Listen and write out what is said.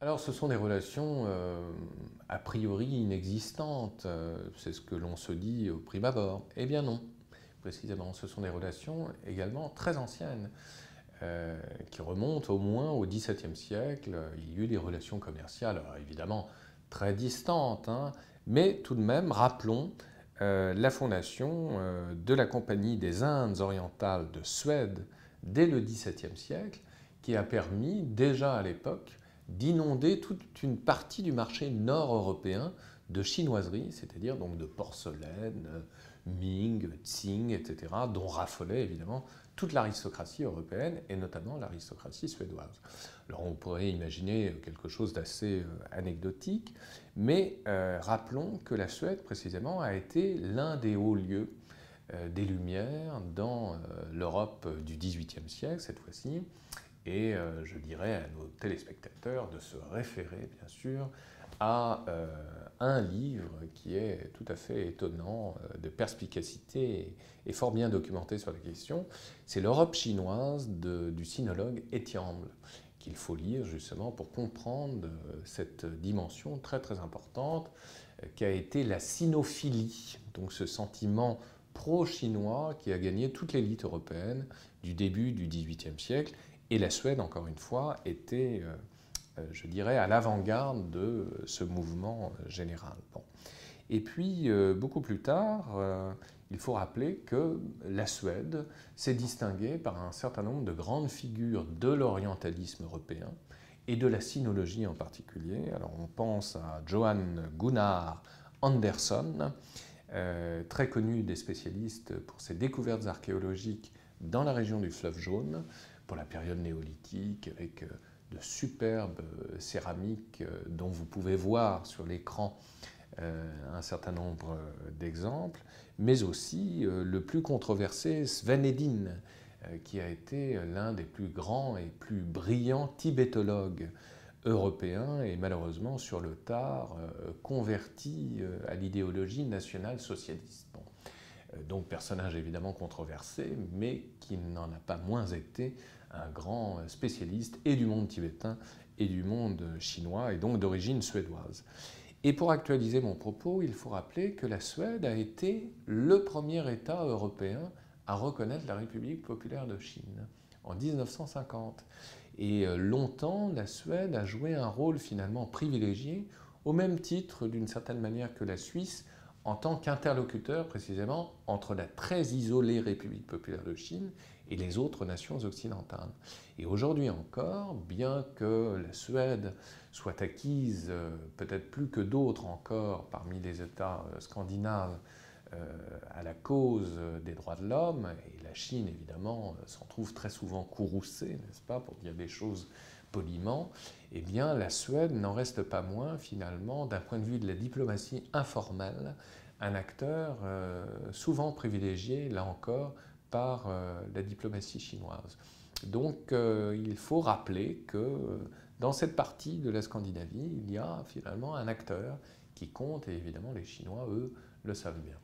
Alors ce sont des relations a priori inexistantes, c'est ce que l'on se dit au prime abord. Eh bien non, précisément, ce sont des relations également très anciennes. qui remontent au moins au XVIIe siècle. Il y a eu des relations commerciales, évidemment très distantes, hein, mais tout de même, rappelons euh, la fondation euh, de la Compagnie des Indes orientales de Suède dès le XVIIe siècle, qui a permis déjà à l'époque d'inonder toute une partie du marché nord-européen de chinoiserie, c'est-à-dire donc de porcelaine, Ming, Tsing, etc., dont raffolait évidemment toute l'aristocratie européenne et notamment l'aristocratie suédoise. Alors on pourrait imaginer quelque chose d'assez euh, anecdotique, mais euh, rappelons que la Suède précisément a été l'un des hauts lieux euh, des Lumières dans l'Europe du XVIIIe siècle cette fois-ci, et je dirais à nos téléspectateurs de se référer bien sûr à un livre qui est tout à fait étonnant, euh, de perspicacité et, fort bien documenté sur la question. C'est l'Europe chinoise du sinologue Etienne qu'il faut lire justement pour comprendre euh, cette dimension très très importante euh, qui a été la sinophilie, donc ce sentiment pro-chinois qui a gagné toute l'élite européenne du début du XVIIIe siècle. Et la Suède, encore une fois, était euh, je dirais, à l'avant-garde de ce mouvement euh, général. Et puis, euh, beaucoup plus tard, il faut rappeler que la Suède s'est distinguée par un certain nombre de grandes figures de l'orientalisme européen et de la sinologie en particulier. Alors, on pense à Johan Gunnar Andersson, très connu des spécialistes pour ses découvertes archéologiques dans la région du fleuve jaune, pour la période néolithique, avec de superbes euh, céramiques euh, dont vous pouvez voir sur l'écran euh, un certain nombre d'exemples, mais aussi le plus controversé Svenedin, qui a été l'un des plus grands et plus brillants tibétologues européens et malheureusement sur le tard converti à l'idéologie nationale socialiste. Donc personnage évidemment controversé, mais qui n'en a pas moins été un grand spécialiste et du monde tibétain et du monde chinois, et donc d'origine suédoise. Et pour actualiser mon propos, il faut rappeler que la Suède a été le premier État européen à reconnaître la République populaire de Chine en 1950. Et euh, longtemps, la Suède a joué un rôle finalement privilégié, au même titre d'une certaine manière que la Suisse, en tant qu'interlocuteur précisément entre la très isolée République populaire de Chine et les autres nations occidentales. Et aujourd'hui encore, bien que la Suède soit acquise euh, peut-être plus que d'autres encore parmi les États euh, scandinaves euh, à la cause des droits de l'homme, et la Chine évidemment s'en trouve très souvent courroucée, n'est-ce pas, pour dire des choses poliment, eh bien la Suède n'en reste pas moins finalement, d'un point de vue de la diplomatie informelle, un acteur souvent privilégié, là encore, par euh, la diplomatie chinoise. Donc euh, il faut rappeler que euh, dans cette partie de la Scandinavie, il y a finalement un acteur qui compte, et évidemment les Chinois, eux, le savent bien.